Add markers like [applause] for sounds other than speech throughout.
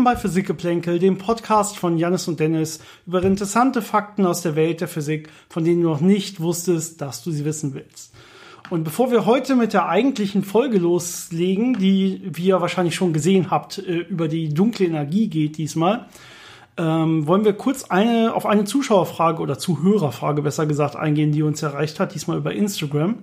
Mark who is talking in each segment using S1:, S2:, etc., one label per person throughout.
S1: Willkommen bei Physikgeplänkel, dem Podcast von Janis und Dennis über interessante Fakten aus der Welt der Physik, von denen du noch nicht wusstest, dass du sie wissen willst. Und bevor wir heute mit der eigentlichen Folge loslegen, die, wie ihr wahrscheinlich schon gesehen habt, äh, über die dunkle Energie geht diesmal, ähm, wollen wir kurz eine, auf eine Zuschauerfrage oder Zuhörerfrage besser gesagt eingehen, die uns erreicht hat, diesmal über Instagram.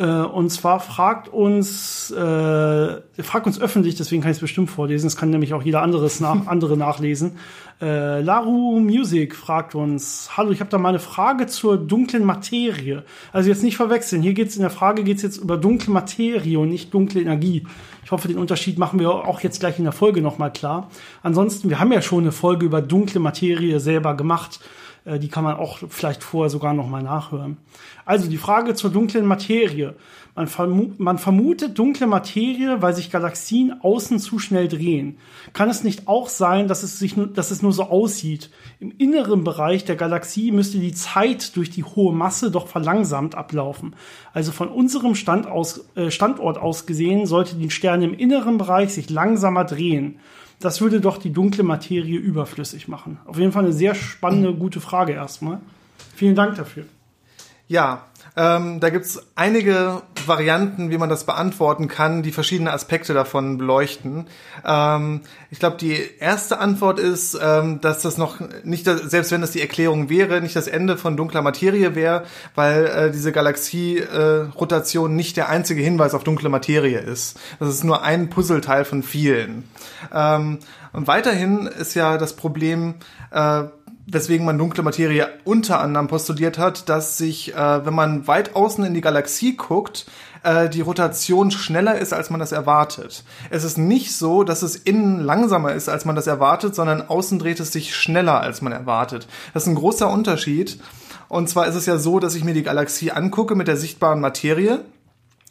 S1: Äh, und zwar fragt uns, äh, fragt uns öffentlich, deswegen kann ich es bestimmt vorlesen, es kann nämlich auch jeder anderes nach, [laughs] andere nachlesen. Äh, Laru Music fragt uns, hallo, ich habe da mal eine Frage zur dunklen Materie. Also jetzt nicht verwechseln, hier geht's in der Frage geht's jetzt über dunkle Materie und nicht dunkle Energie. Ich hoffe, den Unterschied machen wir auch jetzt gleich in der Folge nochmal klar. Ansonsten, wir haben ja schon eine Folge über dunkle Materie selber gemacht. Äh, die kann man auch vielleicht vorher sogar noch mal nachhören. Also die Frage zur dunklen Materie. Man, vermu man vermutet dunkle Materie, weil sich Galaxien außen zu schnell drehen. Kann es nicht auch sein, dass es, sich, dass es nur so aussieht? Im inneren Bereich der Galaxie müsste die Zeit durch die hohe Masse doch verlangsamt ablaufen. Also von unserem Stand aus, äh, Standort aus gesehen sollte die Sterne im inneren Bereich sich langsamer drehen. Das würde doch die dunkle Materie überflüssig machen. Auf jeden Fall eine sehr spannende, gute Frage erstmal. Vielen Dank dafür.
S2: Ja, ähm, da gibt's einige Varianten, wie man das beantworten kann, die verschiedene Aspekte davon beleuchten. Ähm, ich glaube, die erste Antwort ist, ähm, dass das noch nicht, selbst wenn das die Erklärung wäre, nicht das Ende von dunkler Materie wäre, weil äh, diese Galaxie-Rotation äh, nicht der einzige Hinweis auf dunkle Materie ist. Das ist nur ein Puzzleteil von vielen. Ähm, und weiterhin ist ja das Problem, äh, weswegen man dunkle Materie unter anderem postuliert hat, dass sich, äh, wenn man weit außen in die Galaxie guckt, äh, die Rotation schneller ist, als man das erwartet. Es ist nicht so, dass es innen langsamer ist, als man das erwartet, sondern außen dreht es sich schneller, als man erwartet. Das ist ein großer Unterschied. Und zwar ist es ja so, dass ich mir die Galaxie angucke mit der sichtbaren Materie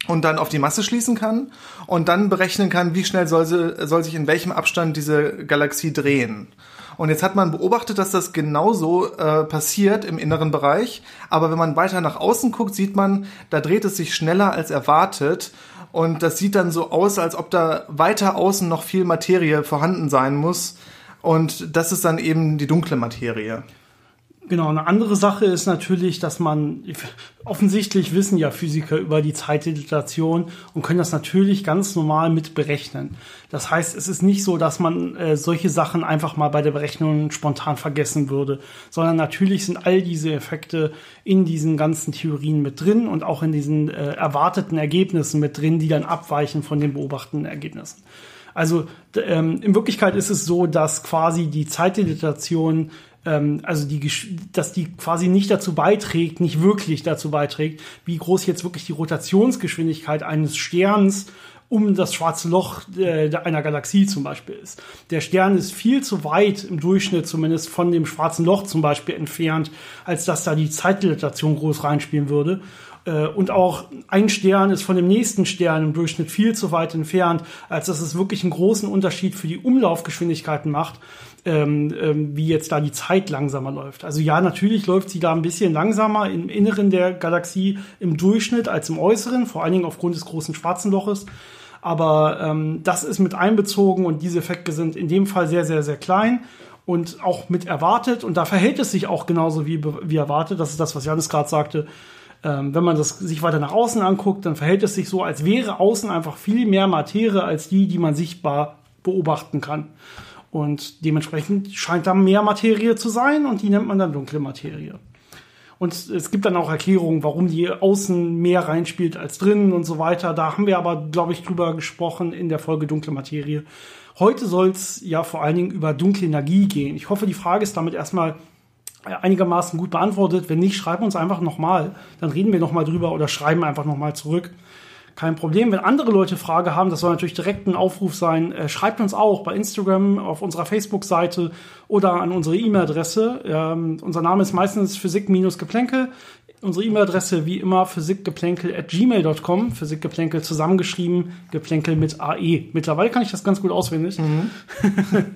S2: und dann auf die Masse schließen kann und dann berechnen kann, wie schnell soll, sie, soll sich in welchem Abstand diese Galaxie drehen. Und jetzt hat man beobachtet, dass das genauso äh, passiert im inneren Bereich. Aber wenn man weiter nach außen guckt, sieht man, da dreht es sich schneller als erwartet. Und das sieht dann so aus, als ob da weiter außen noch viel Materie vorhanden sein muss. Und das ist dann eben die dunkle Materie.
S1: Genau, eine andere Sache ist natürlich, dass man offensichtlich wissen ja Physiker über die Zeitdilatation und können das natürlich ganz normal mit berechnen. Das heißt, es ist nicht so, dass man äh, solche Sachen einfach mal bei der Berechnung spontan vergessen würde, sondern natürlich sind all diese Effekte in diesen ganzen Theorien mit drin und auch in diesen äh, erwarteten Ergebnissen mit drin, die dann abweichen von den beobachteten Ergebnissen. Also ähm, in Wirklichkeit ist es so, dass quasi die Zeitdilatation ähm, also die, dass die quasi nicht dazu beiträgt, nicht wirklich dazu beiträgt, wie groß jetzt wirklich die Rotationsgeschwindigkeit eines Sterns um das schwarze Loch äh, einer Galaxie zum Beispiel ist. Der Stern ist viel zu weit im Durchschnitt zumindest von dem schwarzen Loch zum Beispiel entfernt, als dass da die Zeitdilatation groß reinspielen würde. Äh, und auch ein Stern ist von dem nächsten Stern im Durchschnitt viel zu weit entfernt, als dass es wirklich einen großen Unterschied für die Umlaufgeschwindigkeiten macht ähm, ähm, wie jetzt da die Zeit langsamer läuft. Also ja, natürlich läuft sie da ein bisschen langsamer im Inneren der Galaxie im Durchschnitt als im Äußeren, vor allen Dingen aufgrund des großen schwarzen Loches. Aber ähm, das ist mit einbezogen und diese Effekte sind in dem Fall sehr, sehr, sehr klein und auch mit erwartet. Und da verhält es sich auch genauso wie, wie erwartet. Das ist das, was Janis gerade sagte. Ähm, wenn man das sich weiter nach außen anguckt, dann verhält es sich so, als wäre außen einfach viel mehr Materie als die, die man sichtbar beobachten kann. Und dementsprechend scheint da mehr Materie zu sein und die nennt man dann dunkle Materie. Und es gibt dann auch Erklärungen, warum die außen mehr reinspielt als drinnen und so weiter. Da haben wir aber, glaube ich, drüber gesprochen in der Folge Dunkle Materie. Heute soll es ja vor allen Dingen über dunkle Energie gehen. Ich hoffe, die Frage ist damit erstmal einigermaßen gut beantwortet. Wenn nicht, schreiben uns einfach nochmal. Dann reden wir nochmal drüber oder schreiben einfach nochmal zurück kein Problem. Wenn andere Leute Frage haben, das soll natürlich direkt ein Aufruf sein, äh, schreibt uns auch bei Instagram, auf unserer Facebook-Seite oder an unsere E-Mail-Adresse. Ähm, unser Name ist meistens Physik-Geplänkel. Unsere E-Mail-Adresse wie immer physikgeplänkel at gmail.com. Physikgeplänkel zusammengeschrieben, Geplänkel mit AE. Mittlerweile kann ich das ganz gut auswendig. Mhm. [laughs]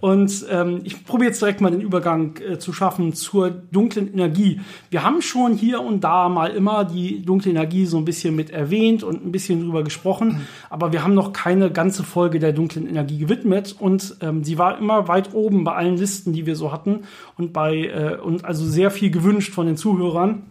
S1: Und ähm, ich probiere jetzt direkt mal den Übergang äh, zu schaffen zur dunklen Energie. Wir haben schon hier und da mal immer die dunkle Energie so ein bisschen mit erwähnt und ein bisschen drüber gesprochen, aber wir haben noch keine ganze Folge der dunklen Energie gewidmet und ähm, sie war immer weit oben bei allen Listen, die wir so hatten und bei äh, und also sehr viel gewünscht von den Zuhörern.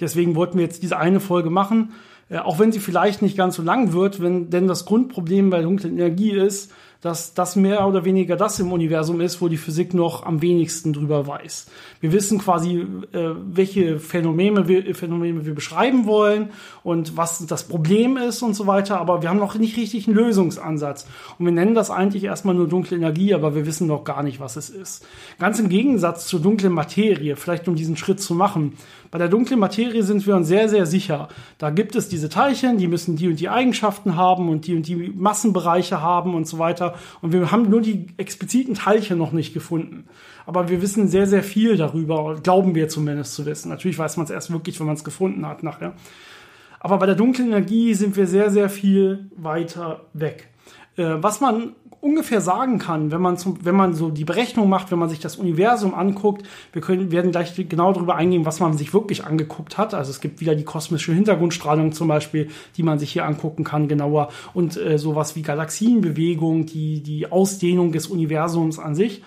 S1: Deswegen wollten wir jetzt diese eine Folge machen, äh, auch wenn sie vielleicht nicht ganz so lang wird, wenn denn das Grundproblem bei dunklen Energie ist, dass das mehr oder weniger das im Universum ist, wo die Physik noch am wenigsten drüber weiß. Wir wissen quasi, äh, welche Phänomene wir, Phänomene wir beschreiben wollen und was das Problem ist und so weiter, aber wir haben noch nicht richtig einen Lösungsansatz. Und wir nennen das eigentlich erstmal nur dunkle Energie, aber wir wissen noch gar nicht, was es ist. Ganz im Gegensatz zur dunklen Materie, vielleicht um diesen Schritt zu machen. Bei der dunklen Materie sind wir uns sehr, sehr sicher. Da gibt es diese Teilchen, die müssen die und die Eigenschaften haben und die und die Massenbereiche haben und so weiter. Und wir haben nur die expliziten Teilchen noch nicht gefunden. Aber wir wissen sehr, sehr viel darüber, glauben wir zumindest zu wissen. Natürlich weiß man es erst wirklich, wenn man es gefunden hat nachher. Aber bei der dunklen Energie sind wir sehr, sehr viel weiter weg. Äh, was man ungefähr sagen kann, wenn man zum, wenn man so die Berechnung macht, wenn man sich das Universum anguckt, wir können, werden gleich genau darüber eingehen, was man sich wirklich angeguckt hat. Also es gibt wieder die kosmische Hintergrundstrahlung zum Beispiel, die man sich hier angucken kann, genauer und äh, sowas wie Galaxienbewegung, die, die Ausdehnung des Universums an sich.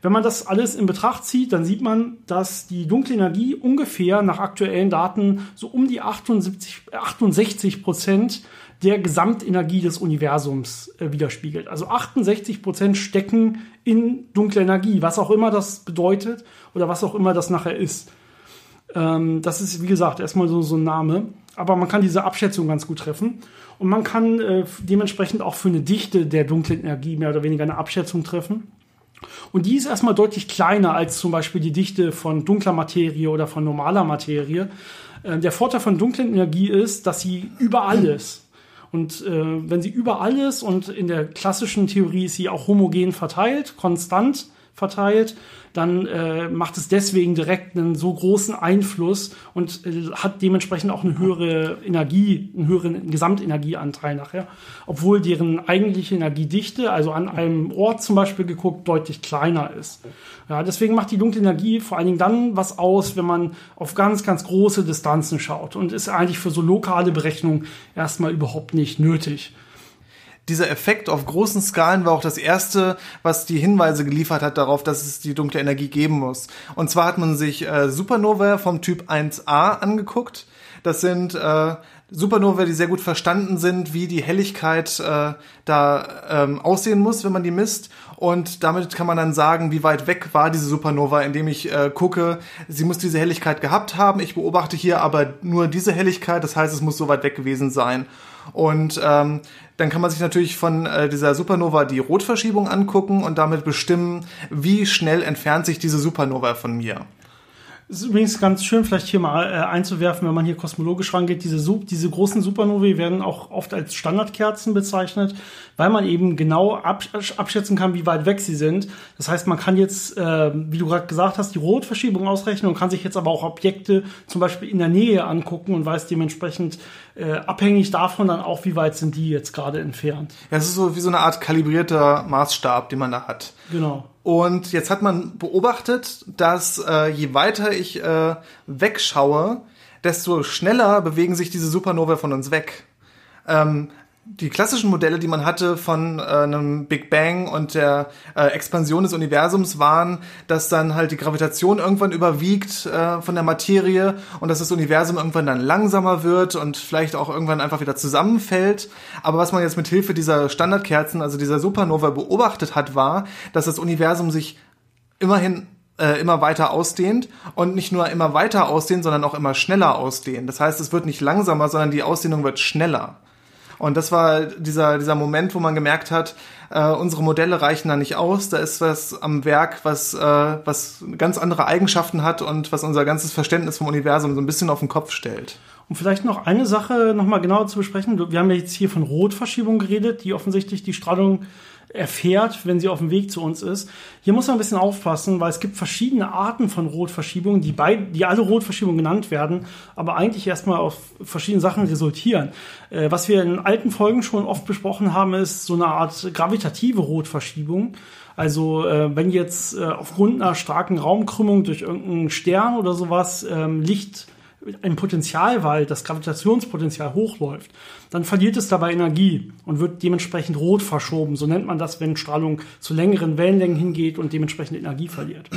S1: Wenn man das alles in Betracht zieht, dann sieht man, dass die dunkle Energie ungefähr nach aktuellen Daten so um die 78, 68 Prozent der Gesamtenergie des Universums äh, widerspiegelt. Also 68 Prozent stecken in dunkler Energie, was auch immer das bedeutet oder was auch immer das nachher ist. Ähm, das ist, wie gesagt, erstmal so, so ein Name. Aber man kann diese Abschätzung ganz gut treffen. Und man kann äh, dementsprechend auch für eine Dichte der dunklen Energie mehr oder weniger eine Abschätzung treffen. Und die ist erstmal deutlich kleiner als zum Beispiel die Dichte von dunkler Materie oder von normaler Materie. Äh, der Vorteil von dunkler Energie ist, dass sie über alles und äh, wenn sie überall ist und in der klassischen Theorie ist sie auch homogen verteilt, konstant verteilt, dann äh, macht es deswegen direkt einen so großen Einfluss und äh, hat dementsprechend auch eine höhere Energie, einen höheren Gesamtenergieanteil nachher, obwohl deren eigentliche Energiedichte, also an einem Ort zum Beispiel geguckt, deutlich kleiner ist. Ja, deswegen macht die dunkle Energie vor allen Dingen dann was aus, wenn man auf ganz, ganz große Distanzen schaut. Und ist eigentlich für so lokale Berechnungen erstmal überhaupt nicht nötig
S2: dieser Effekt auf großen Skalen war auch das erste, was die Hinweise geliefert hat darauf, dass es die dunkle Energie geben muss. Und zwar hat man sich äh, Supernova vom Typ 1a angeguckt. Das sind äh, Supernova, die sehr gut verstanden sind, wie die Helligkeit äh, da ähm, aussehen muss, wenn man die misst. Und damit kann man dann sagen, wie weit weg war diese Supernova, indem ich äh, gucke, sie muss diese Helligkeit gehabt haben. Ich beobachte hier aber nur diese Helligkeit, das heißt, es muss so weit weg gewesen sein. Und ähm, dann kann man sich natürlich von äh, dieser Supernova die Rotverschiebung angucken und damit bestimmen, wie schnell entfernt sich diese Supernova von mir.
S1: Es ist übrigens ganz schön, vielleicht hier mal äh, einzuwerfen, wenn man hier kosmologisch rangeht. Diese, diese großen Supernovae werden auch oft als Standardkerzen bezeichnet, weil man eben genau abschätzen kann, wie weit weg sie sind. Das heißt, man kann jetzt, äh, wie du gerade gesagt hast, die Rotverschiebung ausrechnen und kann sich jetzt aber auch Objekte zum Beispiel in der Nähe angucken und weiß dementsprechend äh, abhängig davon dann auch, wie weit sind die jetzt gerade entfernt.
S2: Ja, es ist so wie so eine Art kalibrierter Maßstab, den man da hat.
S1: Genau.
S2: Und jetzt hat man beobachtet, dass äh, je weiter ich äh, wegschaue, desto schneller bewegen sich diese Supernova von uns weg. Ähm, die klassischen Modelle, die man hatte von äh, einem Big Bang und der äh, Expansion des Universums waren, dass dann halt die Gravitation irgendwann überwiegt äh, von der Materie und dass das Universum irgendwann dann langsamer wird und vielleicht auch irgendwann einfach wieder zusammenfällt. Aber was man jetzt mit Hilfe dieser Standardkerzen, also dieser Supernova beobachtet hat, war, dass das Universum sich immerhin äh, immer weiter ausdehnt und nicht nur immer weiter ausdehnt, sondern auch immer schneller ausdehnt. Das heißt, es wird nicht langsamer, sondern die Ausdehnung wird schneller. Und das war dieser, dieser Moment, wo man gemerkt hat, äh, unsere Modelle reichen da nicht aus. Da ist was am Werk, was, äh, was ganz andere Eigenschaften hat und was unser ganzes Verständnis vom Universum so ein bisschen auf den Kopf stellt.
S1: Und vielleicht noch eine Sache nochmal genauer zu besprechen. Wir haben ja jetzt hier von Rotverschiebung geredet, die offensichtlich die Strahlung erfährt, wenn sie auf dem Weg zu uns ist. Hier muss man ein bisschen aufpassen, weil es gibt verschiedene Arten von Rotverschiebungen, die, bei, die alle Rotverschiebungen genannt werden, aber eigentlich erstmal auf verschiedene Sachen resultieren. Äh, was wir in alten Folgen schon oft besprochen haben, ist so eine Art gravitative Rotverschiebung. Also äh, wenn jetzt äh, aufgrund einer starken Raumkrümmung durch irgendeinen Stern oder sowas ähm, Licht ein Potenzial, weil das Gravitationspotenzial hochläuft, dann verliert es dabei Energie und wird dementsprechend rot verschoben. So nennt man das, wenn Strahlung zu längeren Wellenlängen hingeht und dementsprechend Energie verliert.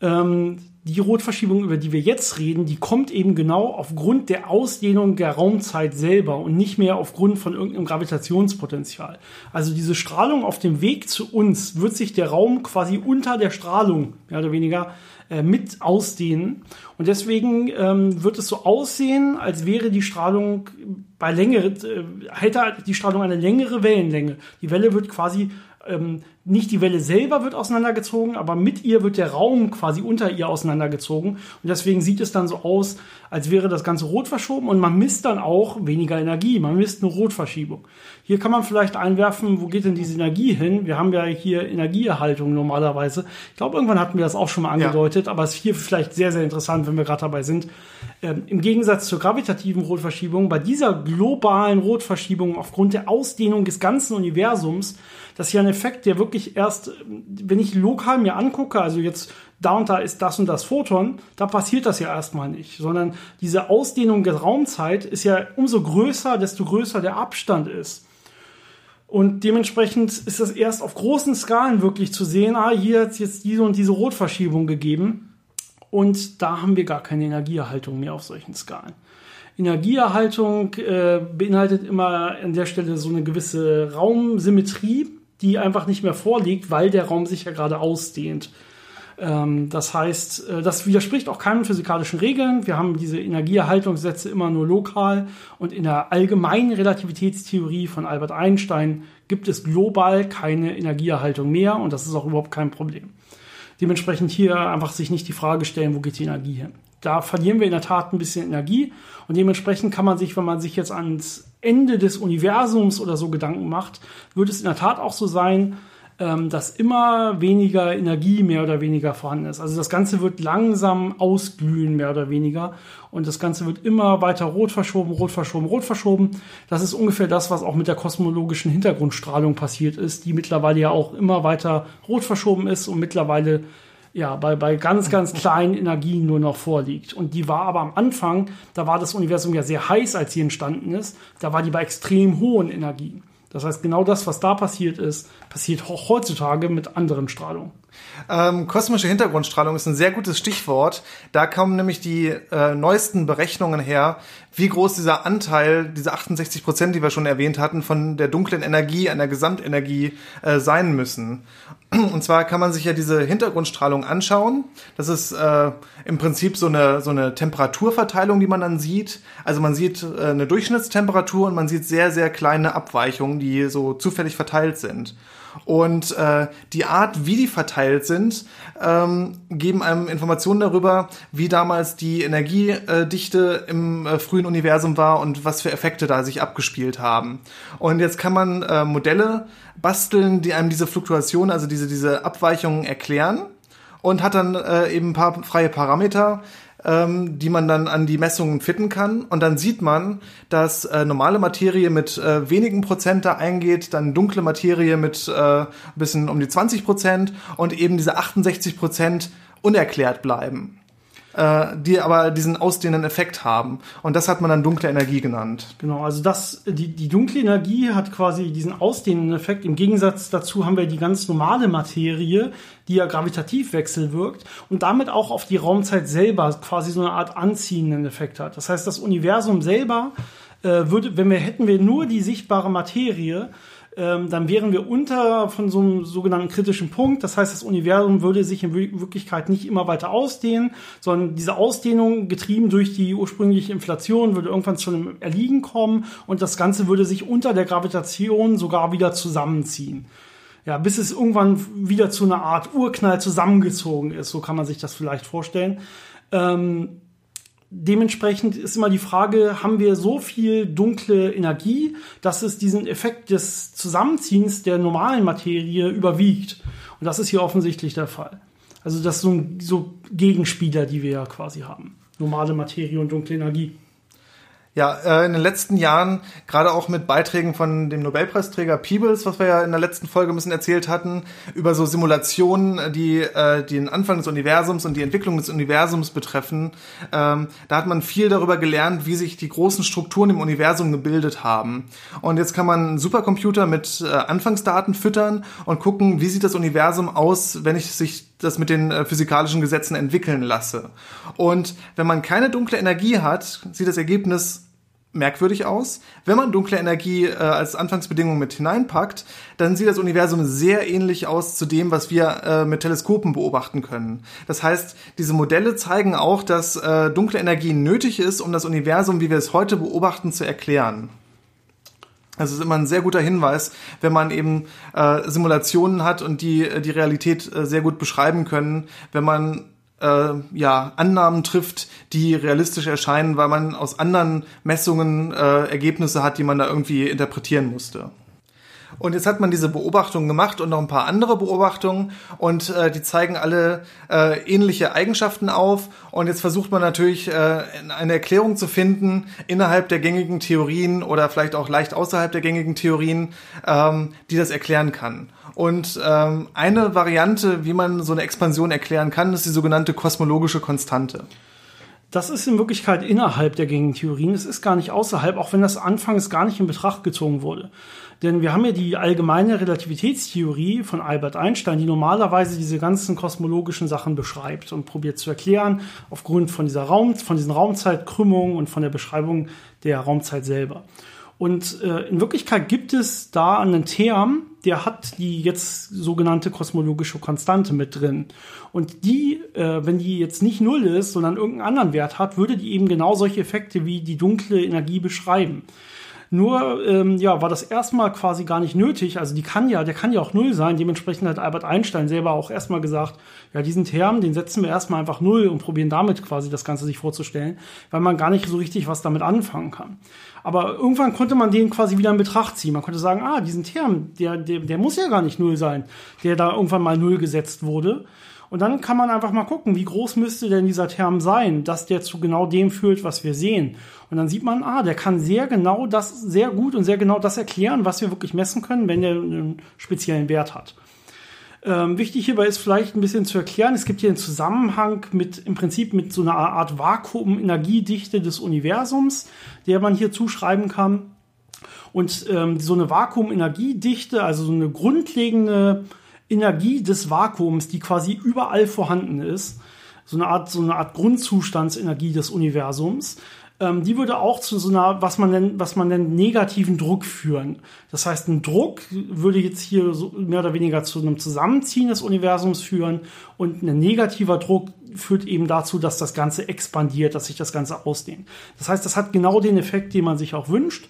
S1: ähm, die Rotverschiebung, über die wir jetzt reden, die kommt eben genau aufgrund der Ausdehnung der Raumzeit selber und nicht mehr aufgrund von irgendeinem Gravitationspotenzial. Also diese Strahlung auf dem Weg zu uns wird sich der Raum quasi unter der Strahlung, mehr oder weniger, äh, mit ausdehnen. Und deswegen ähm, wird es so aussehen, als wäre die Strahlung bei längere, äh, hätte die Strahlung eine längere Wellenlänge. Die Welle wird quasi ähm, nicht die Welle selber wird auseinandergezogen, aber mit ihr wird der Raum quasi unter ihr auseinandergezogen. Und deswegen sieht es dann so aus, als wäre das Ganze rot verschoben und man misst dann auch weniger Energie. Man misst eine Rotverschiebung. Hier kann man vielleicht einwerfen, wo geht denn diese Energie hin? Wir haben ja hier Energieerhaltung normalerweise. Ich glaube, irgendwann hatten wir das auch schon mal angedeutet, ja. aber es ist hier vielleicht sehr, sehr interessant, wenn wir gerade dabei sind. Ähm, Im Gegensatz zur gravitativen Rotverschiebung, bei dieser globalen Rotverschiebung aufgrund der Ausdehnung des ganzen Universums, das ist ja ein Effekt, der wirklich erst, wenn ich lokal mir angucke, also jetzt da und da ist das und das Photon, da passiert das ja erstmal nicht, sondern diese Ausdehnung der Raumzeit ist ja umso größer, desto größer der Abstand ist. Und dementsprechend ist das erst auf großen Skalen wirklich zu sehen, ah, hier hat es jetzt diese und diese Rotverschiebung gegeben. Und da haben wir gar keine Energieerhaltung mehr auf solchen Skalen. Energieerhaltung äh, beinhaltet immer an der Stelle so eine gewisse Raumsymmetrie, die einfach nicht mehr vorliegt, weil der Raum sich ja gerade ausdehnt. Ähm, das heißt, äh, das widerspricht auch keinen physikalischen Regeln. Wir haben diese Energieerhaltungssätze immer nur lokal und in der allgemeinen Relativitätstheorie von Albert Einstein gibt es global keine Energieerhaltung mehr und das ist auch überhaupt kein Problem. Dementsprechend hier einfach sich nicht die Frage stellen, wo geht die Energie hin. Da verlieren wir in der Tat ein bisschen Energie und dementsprechend kann man sich, wenn man sich jetzt ans Ende des Universums oder so Gedanken macht, wird es in der Tat auch so sein, ähm, dass immer weniger Energie mehr oder weniger vorhanden ist. Also das Ganze wird langsam ausglühen, mehr oder weniger. Und das Ganze wird immer weiter rot verschoben, rot verschoben, rot verschoben. Das ist ungefähr das, was auch mit der kosmologischen Hintergrundstrahlung passiert ist, die mittlerweile ja auch immer weiter rot verschoben ist und mittlerweile ja, bei, bei ganz, ganz kleinen Energien nur noch vorliegt. Und die war aber am Anfang, da war das Universum ja sehr heiß, als sie entstanden ist, da war die bei extrem hohen Energien. Das heißt, genau das, was da passiert ist, passiert auch heutzutage mit anderen Strahlungen.
S2: Ähm, kosmische Hintergrundstrahlung ist ein sehr gutes Stichwort. Da kommen nämlich die äh, neuesten Berechnungen her, wie groß dieser Anteil, diese 68 Prozent, die wir schon erwähnt hatten, von der dunklen Energie an der Gesamtenergie äh, sein müssen. Und zwar kann man sich ja diese Hintergrundstrahlung anschauen. Das ist äh, im Prinzip so eine, so eine Temperaturverteilung, die man dann sieht. Also man sieht äh, eine Durchschnittstemperatur und man sieht sehr, sehr kleine Abweichungen, die so zufällig verteilt sind. Und äh, die Art, wie die verteilt sind, ähm, geben einem Informationen darüber, wie damals die Energiedichte im äh, frühen Universum war und was für Effekte da sich abgespielt haben. Und jetzt kann man äh, Modelle basteln, die einem diese Fluktuation, also diese, diese Abweichungen erklären und hat dann äh, eben ein paar freie Parameter, ähm, die man dann an die Messungen fitten kann. Und dann sieht man, dass äh, normale Materie mit äh, wenigen Prozent da eingeht, dann dunkle Materie mit äh, bisschen um die 20 Prozent und eben diese 68 Prozent unerklärt bleiben äh, die aber diesen ausdehnenden Effekt haben. Und das hat man dann dunkle Energie genannt.
S1: Genau, also das, die, die dunkle Energie hat quasi diesen ausdehnenden Effekt. Im Gegensatz dazu haben wir die ganz normale Materie, die ja gravitativ wechselwirkt und damit auch auf die Raumzeit selber quasi so eine Art anziehenden Effekt hat. Das heißt, das Universum selber äh, würde, wenn wir hätten wir nur die sichtbare Materie, ähm, dann wären wir unter von so einem sogenannten kritischen Punkt. Das heißt, das Universum würde sich in Wirklichkeit nicht immer weiter ausdehnen, sondern diese Ausdehnung, getrieben durch die ursprüngliche Inflation, würde irgendwann zu einem Erliegen kommen und das Ganze würde sich unter der Gravitation sogar wieder zusammenziehen. Ja, bis es irgendwann wieder zu einer Art Urknall zusammengezogen ist. So kann man sich das vielleicht vorstellen. Ähm, dementsprechend ist immer die Frage, haben wir so viel dunkle Energie, dass es diesen Effekt des Zusammenziehens der normalen Materie überwiegt. Und das ist hier offensichtlich der Fall. Also das sind so, Gegenspieler, die wir ja quasi haben. Normale Materie und dunkle Energie.
S2: Ja, äh, in den letzten Jahren, gerade auch mit Beiträgen von dem Nobelpreisträger Peebles, was wir ja in der letzten Folge ein bisschen erzählt hatten, über so Simulationen, die äh, den Anfang des Universums und die Entwicklung des Universums betreffen. Ähm, da hat man viel darüber gelernt, wie sich die großen Strukturen im Universum gebildet haben. Und jetzt kann man einen Supercomputer mit äh, Anfangsdaten füttern und gucken, wie sieht das Universum aus, wenn ich sich das mit den äh, physikalischen Gesetzen entwickeln lasse. Und wenn man keine dunkle Energie hat, sieht das Ergebnis merkwürdig aus. Wenn man dunkle Energie äh, als Anfangsbedingung mit hineinpackt, dann sieht das Universum sehr ähnlich aus zu dem, was wir äh, mit Teleskopen beobachten können. Das heißt, diese Modelle zeigen auch, dass äh, dunkle Energie nötig ist, um das Universum, wie wir es heute beobachten, zu erklären. Das ist immer ein sehr guter Hinweis, wenn man eben äh, Simulationen hat und die äh, die Realität äh, sehr gut beschreiben können, wenn man äh, ja Annahmen trifft, die realistisch erscheinen, weil man aus anderen Messungen äh, Ergebnisse hat, die man da irgendwie interpretieren musste. Und jetzt hat man diese Beobachtungen gemacht und noch ein paar andere Beobachtungen und äh, die zeigen alle äh, ähnliche Eigenschaften auf. Und jetzt versucht man natürlich äh, eine Erklärung zu finden innerhalb der gängigen Theorien oder vielleicht auch leicht außerhalb der gängigen Theorien, ähm, die das erklären kann. Und ähm, eine Variante, wie man so eine Expansion erklären kann, ist die sogenannte kosmologische Konstante.
S1: Das ist in Wirklichkeit innerhalb der gängigen Theorien. Es ist gar nicht außerhalb, auch wenn das anfangs gar nicht in Betracht gezogen wurde. Denn wir haben ja die allgemeine Relativitätstheorie von Albert Einstein, die normalerweise diese ganzen kosmologischen Sachen beschreibt und probiert zu erklären, aufgrund von dieser Raum, von diesen Raumzeitkrümmungen und von der Beschreibung der Raumzeit selber. Und äh, in Wirklichkeit gibt es da einen Term, der hat die jetzt sogenannte kosmologische Konstante mit drin. Und die, äh, wenn die jetzt nicht null ist, sondern irgendeinen anderen Wert hat, würde die eben genau solche Effekte wie die dunkle Energie beschreiben. Nur ähm, ja, war das erstmal quasi gar nicht nötig. Also die kann ja, der kann ja auch null sein. Dementsprechend hat Albert Einstein selber auch erstmal gesagt, ja, diesen Term, den setzen wir erstmal einfach null und probieren damit quasi das Ganze sich vorzustellen, weil man gar nicht so richtig was damit anfangen kann. Aber irgendwann konnte man den quasi wieder in Betracht ziehen. Man konnte sagen, ah, diesen Term, der, der, der muss ja gar nicht null sein, der da irgendwann mal null gesetzt wurde. Und dann kann man einfach mal gucken, wie groß müsste denn dieser Term sein, dass der zu genau dem führt, was wir sehen. Und dann sieht man, ah, der kann sehr genau das, sehr gut und sehr genau das erklären, was wir wirklich messen können, wenn der einen speziellen Wert hat. Ähm, wichtig hierbei ist vielleicht ein bisschen zu erklären, es gibt hier einen Zusammenhang mit im Prinzip mit so einer Art Vakuum-Energiedichte des Universums, der man hier zuschreiben kann. Und ähm, so eine Vakuum-Energiedichte, also so eine grundlegende Energie des Vakuums, die quasi überall vorhanden ist, so eine Art, so eine Art Grundzustandsenergie des Universums, ähm, die würde auch zu so einer, was man nennt, was man nennt, negativen Druck führen. Das heißt, ein Druck würde jetzt hier so mehr oder weniger zu einem Zusammenziehen des Universums führen und ein negativer Druck führt eben dazu, dass das Ganze expandiert, dass sich das Ganze ausdehnt. Das heißt, das hat genau den Effekt, den man sich auch wünscht,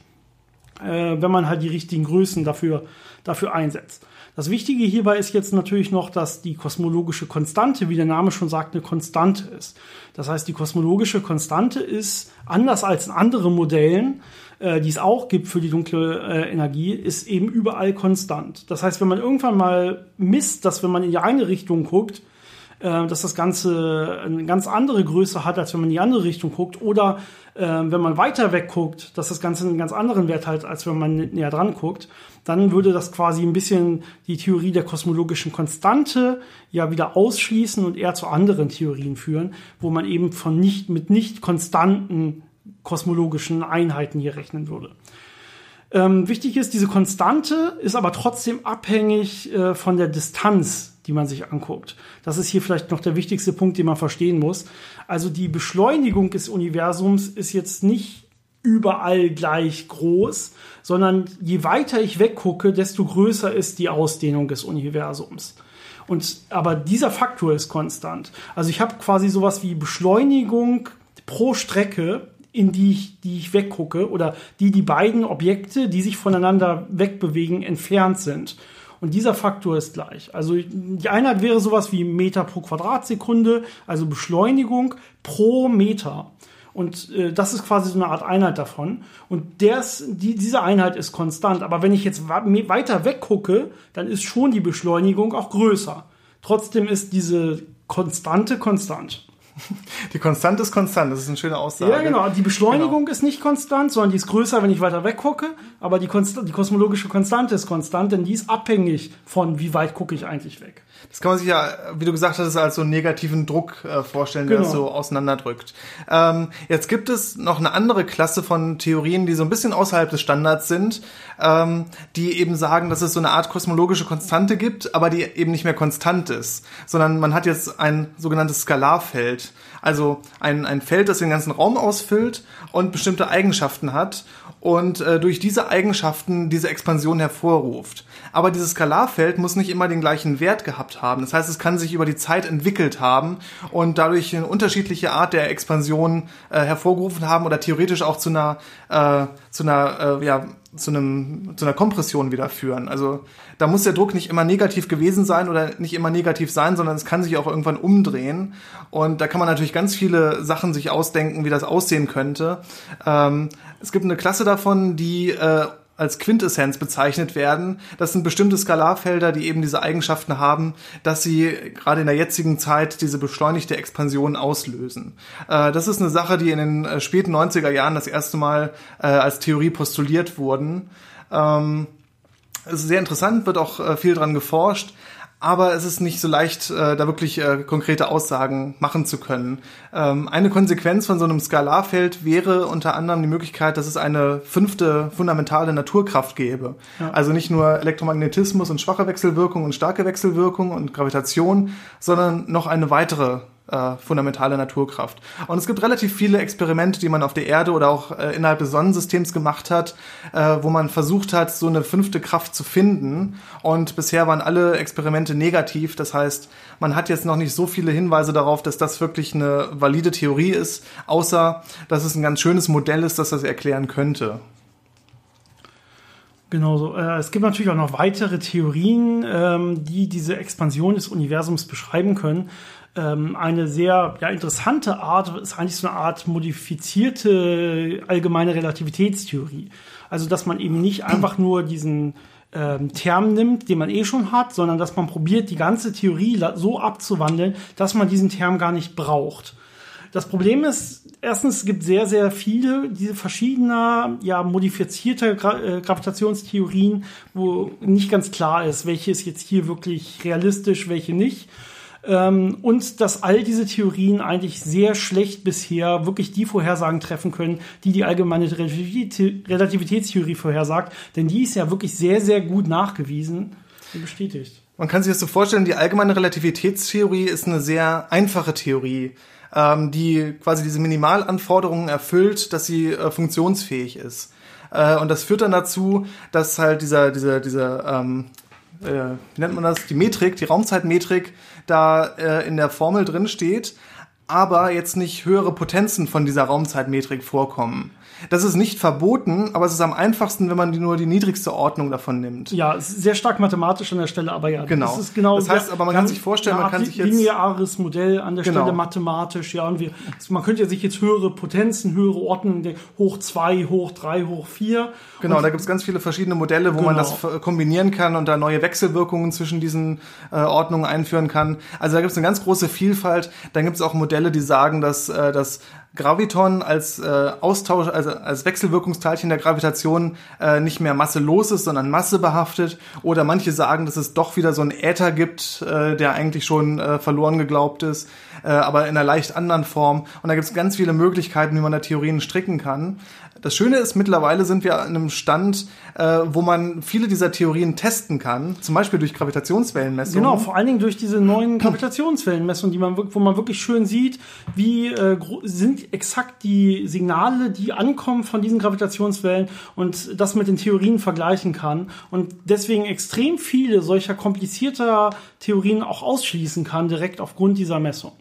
S1: äh, wenn man halt die richtigen Größen dafür, dafür einsetzt. Das Wichtige hierbei ist jetzt natürlich noch, dass die kosmologische Konstante, wie der Name schon sagt, eine Konstante ist. Das heißt, die kosmologische Konstante ist anders als in anderen Modellen, äh, die es auch gibt für die dunkle äh, Energie, ist eben überall konstant. Das heißt, wenn man irgendwann mal misst, dass wenn man in die eine Richtung guckt, dass das Ganze eine ganz andere Größe hat, als wenn man in die andere Richtung guckt, oder äh, wenn man weiter weg guckt, dass das Ganze einen ganz anderen Wert hat, als wenn man näher dran guckt, dann würde das quasi ein bisschen die Theorie der kosmologischen Konstante ja wieder ausschließen und eher zu anderen Theorien führen, wo man eben von nicht mit nicht konstanten kosmologischen Einheiten hier rechnen würde. Ähm, wichtig ist, diese Konstante ist aber trotzdem abhängig äh, von der Distanz, die man sich anguckt. Das ist hier vielleicht noch der wichtigste Punkt, den man verstehen muss. Also die Beschleunigung des Universums ist jetzt nicht überall gleich groß, sondern je weiter ich weggucke, desto größer ist die Ausdehnung des Universums. Und aber dieser Faktor ist konstant. Also ich habe quasi sowas wie Beschleunigung pro Strecke, in die ich, die ich weggucke oder die die beiden Objekte, die sich voneinander wegbewegen, entfernt sind. Und dieser Faktor ist gleich. Also die Einheit wäre sowas wie Meter pro Quadratsekunde, also Beschleunigung pro Meter. Und äh, das ist quasi so eine Art Einheit davon. Und der ist, die, diese Einheit ist konstant. Aber wenn ich jetzt weiter weggucke, dann ist schon die Beschleunigung auch größer. Trotzdem ist diese Konstante konstant.
S2: Die Konstante ist konstant, das ist eine schöne Aussage.
S1: Ja, genau. Die Beschleunigung genau. ist nicht konstant, sondern die ist größer, wenn ich weiter weggucke. Aber die, Konst die kosmologische Konstante ist konstant, denn die ist abhängig von, wie weit gucke ich eigentlich weg.
S2: Das kann man sich ja, wie du gesagt hast, als so einen negativen Druck äh, vorstellen, genau. der das so auseinanderdrückt. Ähm, jetzt gibt es noch eine andere Klasse von Theorien, die so ein bisschen außerhalb des Standards sind, ähm, die eben sagen, dass es so eine Art kosmologische Konstante gibt, aber die eben nicht mehr konstant ist, sondern man hat jetzt ein sogenanntes Skalarfeld. Also ein, ein Feld, das den ganzen Raum ausfüllt und bestimmte Eigenschaften hat und äh, durch diese Eigenschaften diese Expansion hervorruft. Aber dieses Skalarfeld muss nicht immer den gleichen Wert gehabt haben. Das heißt, es kann sich über die Zeit entwickelt haben und dadurch eine unterschiedliche Art der Expansion äh, hervorgerufen haben oder theoretisch auch zu einer, äh, zu einer äh, ja, zu, einem, zu einer Kompression wieder führen. Also da muss der Druck nicht immer negativ gewesen sein oder nicht immer negativ sein, sondern es kann sich auch irgendwann umdrehen. Und da kann man natürlich ganz viele Sachen sich ausdenken, wie das aussehen könnte. Ähm, es gibt eine Klasse davon, die äh, als Quintessenz bezeichnet werden. Das sind bestimmte Skalarfelder, die eben diese Eigenschaften haben, dass sie gerade in der jetzigen Zeit diese beschleunigte Expansion auslösen. Äh, das ist eine Sache, die in den äh, späten 90er Jahren das erste Mal äh, als Theorie postuliert wurden. Ähm, es ist sehr interessant, wird auch viel dran geforscht aber es ist nicht so leicht, äh, da wirklich äh, konkrete Aussagen machen zu können. Ähm, eine Konsequenz von so einem Skalarfeld wäre unter anderem die Möglichkeit, dass es eine fünfte fundamentale Naturkraft gäbe. Ja. Also nicht nur Elektromagnetismus und schwache Wechselwirkung und starke Wechselwirkung und Gravitation, sondern noch eine weitere äh, fundamentale Naturkraft. Und es gibt relativ viele Experimente, die man auf der Erde oder auch äh, innerhalb des Sonnensystems gemacht hat, äh, wo man versucht hat, so eine fünfte Kraft zu finden. Und bisher waren alle Experimente negativ. Das heißt, man hat jetzt noch nicht so viele Hinweise darauf, dass das wirklich eine valide Theorie ist, außer dass es ein ganz schönes Modell ist, das das erklären könnte.
S1: Genau so. Äh, es gibt natürlich auch noch weitere Theorien, ähm, die diese Expansion des Universums beschreiben können. Ähm, eine sehr ja, interessante Art ist eigentlich so eine Art modifizierte allgemeine Relativitätstheorie. Also, dass man eben nicht einfach nur diesen ähm, Term nimmt, den man eh schon hat, sondern dass man probiert, die ganze Theorie so abzuwandeln, dass man diesen Term gar nicht braucht. Das Problem ist, erstens, es gibt sehr, sehr viele diese verschiedener, ja, modifizierte Gra äh, Gravitationstheorien, wo nicht ganz klar ist, welche ist jetzt hier wirklich realistisch, welche nicht. Ähm, und dass all diese Theorien eigentlich sehr schlecht bisher wirklich die Vorhersagen treffen können, die die allgemeine Relativitätstheorie vorhersagt. Denn die ist ja wirklich sehr, sehr gut nachgewiesen und bestätigt.
S2: Man kann sich das so vorstellen, die allgemeine Relativitätstheorie ist eine sehr einfache Theorie, ähm, die quasi diese Minimalanforderungen erfüllt, dass sie äh, funktionsfähig ist. Äh, und das führt dann dazu, dass halt dieser, dieser, dieser ähm, äh, wie nennt man das, die Metrik, die Raumzeitmetrik da äh, in der Formel drin steht, aber jetzt nicht höhere Potenzen von dieser Raumzeitmetrik vorkommen. Das ist nicht verboten, aber es ist am einfachsten, wenn man die, nur die niedrigste Ordnung davon nimmt.
S1: Ja, sehr stark mathematisch an der Stelle, aber ja.
S2: Genau. Das, ist genau, das heißt, aber man kann sich vorstellen, man kann sich jetzt...
S1: Lineares Modell an der genau. Stelle mathematisch, ja. Und wir, man könnte ja sich jetzt höhere Potenzen, höhere Ordnungen, hoch zwei, hoch drei, hoch vier.
S2: Genau, und da gibt es ganz viele verschiedene Modelle, wo genau. man das kombinieren kann und da neue Wechselwirkungen zwischen diesen äh, Ordnungen einführen kann. Also da gibt es eine ganz große Vielfalt. Dann gibt es auch Modelle, die sagen, dass äh, das Graviton als äh, Austausch, also als Wechselwirkungsteilchen der Gravitation äh, nicht mehr masselos ist, sondern massebehaftet. Oder manche sagen, dass es doch wieder so einen Äther gibt, äh, der eigentlich schon äh, verloren geglaubt ist, äh, aber in einer leicht anderen Form. Und da gibt es ganz viele Möglichkeiten, wie man da Theorien stricken kann. Das Schöne ist, mittlerweile sind wir an einem Stand, äh, wo man viele dieser Theorien testen kann, zum Beispiel durch Gravitationswellenmessungen.
S1: Genau, vor allen Dingen durch diese neuen Gravitationswellenmessungen, die man, wo man wirklich schön sieht, wie äh, sind exakt die Signale, die ankommen von diesen Gravitationswellen und das mit den Theorien vergleichen kann und deswegen extrem viele solcher komplizierter Theorien auch ausschließen kann, direkt aufgrund dieser Messung.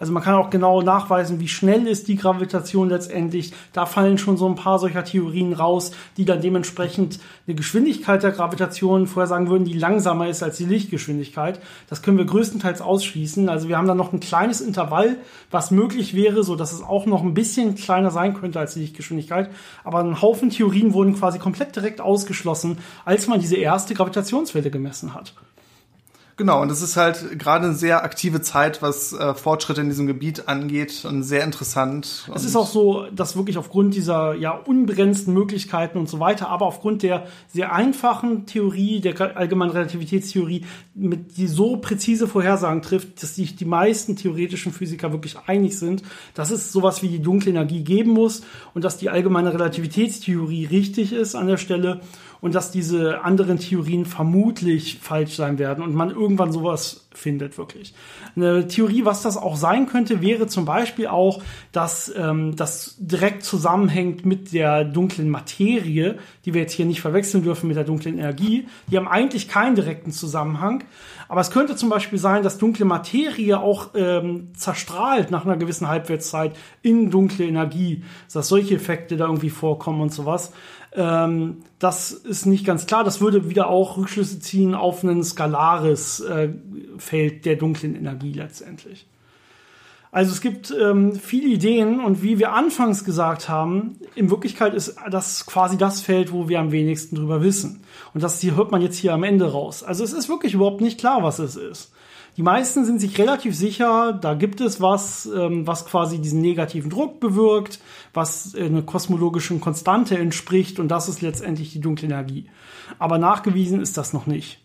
S1: Also man kann auch genau nachweisen, wie schnell ist die Gravitation letztendlich. Da fallen schon so ein paar solcher Theorien raus, die dann dementsprechend eine Geschwindigkeit der Gravitation vorhersagen würden, die langsamer ist als die Lichtgeschwindigkeit. Das können wir größtenteils ausschließen. Also wir haben dann noch ein kleines Intervall, was möglich wäre, so dass es auch noch ein bisschen kleiner sein könnte als die Lichtgeschwindigkeit. Aber ein Haufen Theorien wurden quasi komplett direkt ausgeschlossen, als man diese erste Gravitationswelle gemessen hat.
S2: Genau, und es ist halt gerade eine sehr aktive Zeit, was äh, Fortschritte in diesem Gebiet angeht und sehr interessant.
S1: Es ist auch so, dass wirklich aufgrund dieser ja unbegrenzten Möglichkeiten und so weiter, aber aufgrund der sehr einfachen Theorie, der allgemeinen Relativitätstheorie, mit die so präzise Vorhersagen trifft, dass sich die meisten theoretischen Physiker wirklich einig sind, dass es sowas wie die dunkle Energie geben muss und dass die allgemeine Relativitätstheorie richtig ist an der Stelle und dass diese anderen Theorien vermutlich falsch sein werden und man irgendwann sowas findet wirklich. Eine Theorie, was das auch sein könnte, wäre zum Beispiel auch, dass ähm, das direkt zusammenhängt mit der dunklen Materie, die wir jetzt hier nicht verwechseln dürfen mit der dunklen Energie. Die haben eigentlich keinen direkten Zusammenhang. Aber es könnte zum Beispiel sein, dass dunkle Materie auch ähm, zerstrahlt nach einer gewissen Halbwertszeit in dunkle Energie, dass solche Effekte da irgendwie vorkommen und sowas. Ähm, das ist nicht ganz klar. Das würde wieder auch Rückschlüsse ziehen auf ein skalares äh, Feld der dunklen Energie letztendlich. Also es gibt ähm, viele Ideen und wie wir anfangs gesagt haben, in Wirklichkeit ist das quasi das Feld, wo wir am wenigsten drüber wissen. Und das hier hört man jetzt hier am Ende raus. Also es ist wirklich überhaupt nicht klar, was es ist. Die meisten sind sich relativ sicher, da gibt es was, ähm, was quasi diesen negativen Druck bewirkt, was einer kosmologischen Konstante entspricht und das ist letztendlich die dunkle Energie. Aber nachgewiesen ist das noch nicht.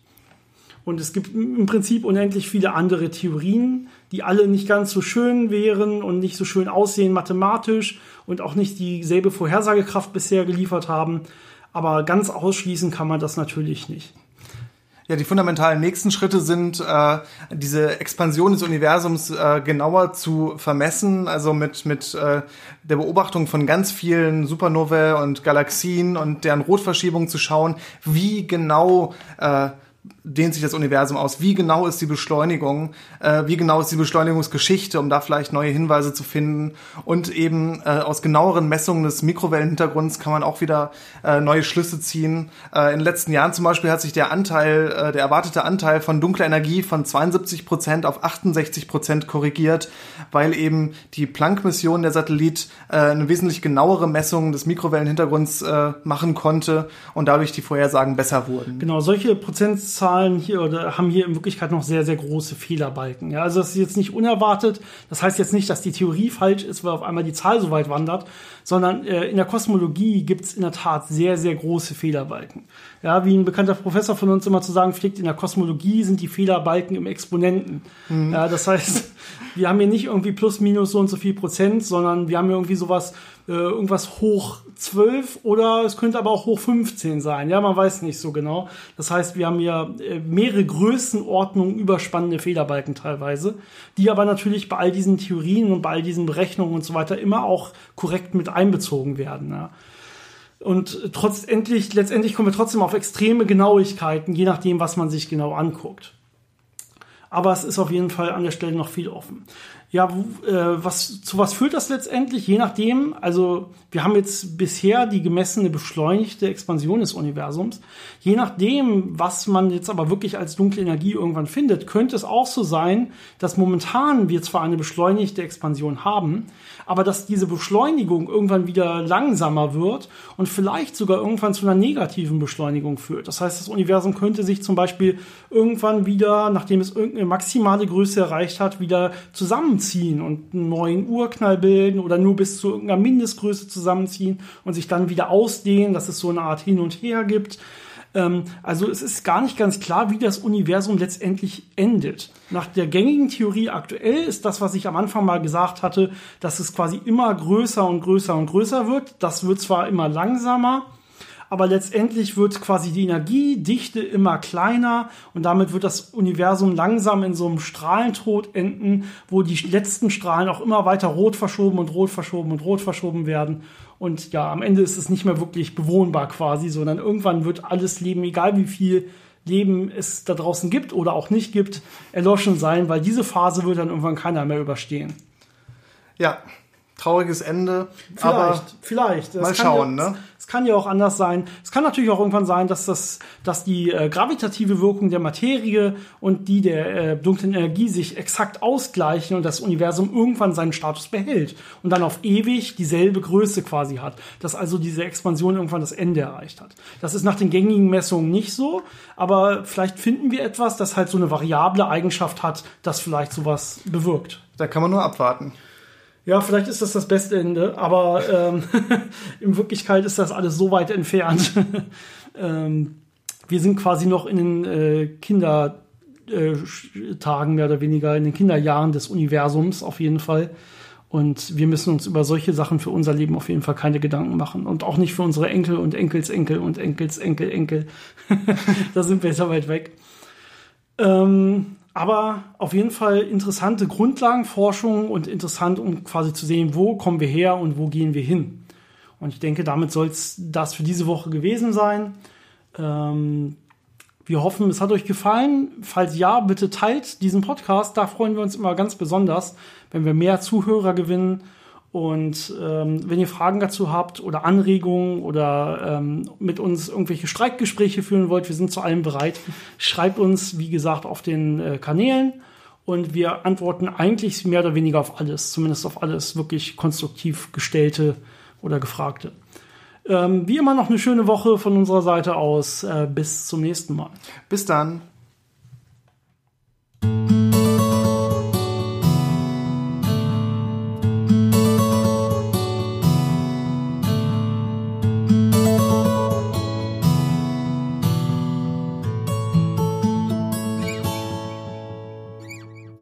S1: Und es gibt im Prinzip unendlich viele andere Theorien, die alle nicht ganz so schön wären und nicht so schön aussehen mathematisch und auch nicht dieselbe Vorhersagekraft bisher geliefert haben. Aber ganz ausschließen kann man das natürlich nicht.
S2: Ja, die fundamentalen nächsten Schritte sind, äh, diese Expansion des Universums äh, genauer zu vermessen, also mit, mit äh, der Beobachtung von ganz vielen Supernovae und Galaxien und deren Rotverschiebung zu schauen, wie genau äh, dehnt sich das Universum aus? Wie genau ist die Beschleunigung? Äh, wie genau ist die Beschleunigungsgeschichte, um da vielleicht neue Hinweise zu finden? Und eben äh, aus genaueren Messungen des Mikrowellenhintergrunds kann man auch wieder äh, neue Schlüsse ziehen. Äh, in den letzten Jahren zum Beispiel hat sich der Anteil, äh, der erwartete Anteil von dunkler Energie von 72 Prozent auf 68 Prozent korrigiert, weil eben die Planck-Mission der Satellit äh, eine wesentlich genauere Messung des Mikrowellenhintergrunds machen konnte und dadurch die Vorhersagen besser wurden.
S1: Genau, solche Prozentzahlen Zahlen hier oder haben hier in Wirklichkeit noch sehr, sehr große Fehlerbalken. Ja, also das ist jetzt nicht unerwartet. Das heißt jetzt nicht, dass die Theorie falsch ist, weil auf einmal die Zahl so weit wandert, sondern äh, in der Kosmologie gibt es in der Tat sehr, sehr große Fehlerbalken. Ja, wie ein bekannter Professor von uns immer zu sagen pflegt, in der Kosmologie sind die Fehlerbalken im Exponenten. Mhm. Ja, das heißt, [laughs] wir haben hier nicht irgendwie plus minus so und so viel Prozent, sondern wir haben hier irgendwie sowas, äh, irgendwas hoch 12 oder es könnte aber auch hoch 15 sein. Ja, man weiß nicht so genau. Das heißt, wir haben hier äh, mehrere Größenordnungen überspannende Fehlerbalken teilweise, die aber natürlich bei all diesen Theorien und bei all diesen Berechnungen und so weiter immer auch korrekt mit einbezogen werden. Ja. Und trotz endlich, letztendlich kommen wir trotzdem auf extreme Genauigkeiten, je nachdem, was man sich genau anguckt. Aber es ist auf jeden Fall an der Stelle noch viel offen. Ja, äh, was, zu was führt das letztendlich? Je nachdem, also wir haben jetzt bisher die gemessene beschleunigte Expansion des Universums. Je nachdem, was man jetzt aber wirklich als dunkle Energie irgendwann findet, könnte es auch so sein, dass momentan wir zwar eine beschleunigte Expansion haben, aber dass diese Beschleunigung irgendwann wieder langsamer wird und vielleicht sogar irgendwann zu einer negativen Beschleunigung führt. Das heißt, das Universum könnte sich zum Beispiel irgendwann wieder, nachdem es irgendeine maximale Größe erreicht hat, wieder zusammenziehen und einen neuen Urknall bilden oder nur bis zu irgendeiner Mindestgröße zusammenziehen und sich dann wieder ausdehnen, dass es so eine Art Hin und Her gibt. Ähm, also es ist gar nicht ganz klar, wie das Universum letztendlich endet. Nach der gängigen Theorie aktuell ist das, was ich am Anfang mal gesagt hatte, dass es quasi immer größer und größer und größer wird. Das wird zwar immer langsamer, aber letztendlich wird quasi die Energiedichte immer kleiner und damit wird das Universum langsam in so einem Strahlentod enden, wo die letzten Strahlen auch immer weiter rot verschoben und rot verschoben und rot verschoben werden. Und ja, am Ende ist es nicht mehr wirklich bewohnbar quasi, sondern irgendwann wird alles Leben, egal wie viel Leben es da draußen gibt oder auch nicht gibt, erloschen sein, weil diese Phase wird dann irgendwann keiner mehr überstehen.
S2: Ja, trauriges Ende.
S1: Vielleicht,
S2: aber
S1: vielleicht.
S2: Mal schauen,
S1: ja,
S2: ne?
S1: Es kann ja auch anders sein. Es kann natürlich auch irgendwann sein, dass das, dass die äh, gravitative Wirkung der Materie und die der äh, dunklen Energie sich exakt ausgleichen und das Universum irgendwann seinen Status behält und dann auf ewig dieselbe Größe quasi hat. Dass also diese Expansion irgendwann das Ende erreicht hat. Das ist nach den gängigen Messungen nicht so, aber vielleicht finden wir etwas, das halt so eine variable Eigenschaft hat, das vielleicht sowas bewirkt.
S2: da kann man nur abwarten.
S1: Ja, vielleicht ist das das beste Ende, aber ähm, [laughs] in Wirklichkeit ist das alles so weit entfernt. [laughs] ähm, wir sind quasi noch in den äh, Kindertagen mehr oder weniger, in den Kinderjahren des Universums auf jeden Fall. Und wir müssen uns über solche Sachen für unser Leben auf jeden Fall keine Gedanken machen. Und auch nicht für unsere Enkel und Enkelsenkel und Enkelsenkel, Enkel. [laughs] da sind wir sehr weit weg. Ähm, aber auf jeden Fall interessante Grundlagenforschung und interessant, um quasi zu sehen, wo kommen wir her und wo gehen wir hin. Und ich denke, damit soll es das für diese Woche gewesen sein. Ähm, wir hoffen, es hat euch gefallen. Falls ja, bitte teilt diesen Podcast. Da freuen wir uns immer ganz besonders, wenn wir mehr Zuhörer gewinnen. Und ähm, wenn ihr Fragen dazu habt oder Anregungen oder ähm, mit uns irgendwelche Streikgespräche führen wollt, wir sind zu allem bereit. Schreibt uns, wie gesagt, auf den äh, Kanälen und wir antworten eigentlich mehr oder weniger auf alles, zumindest auf alles wirklich konstruktiv gestellte oder gefragte. Ähm, wie immer noch eine schöne Woche von unserer Seite aus. Äh, bis zum nächsten Mal.
S2: Bis dann.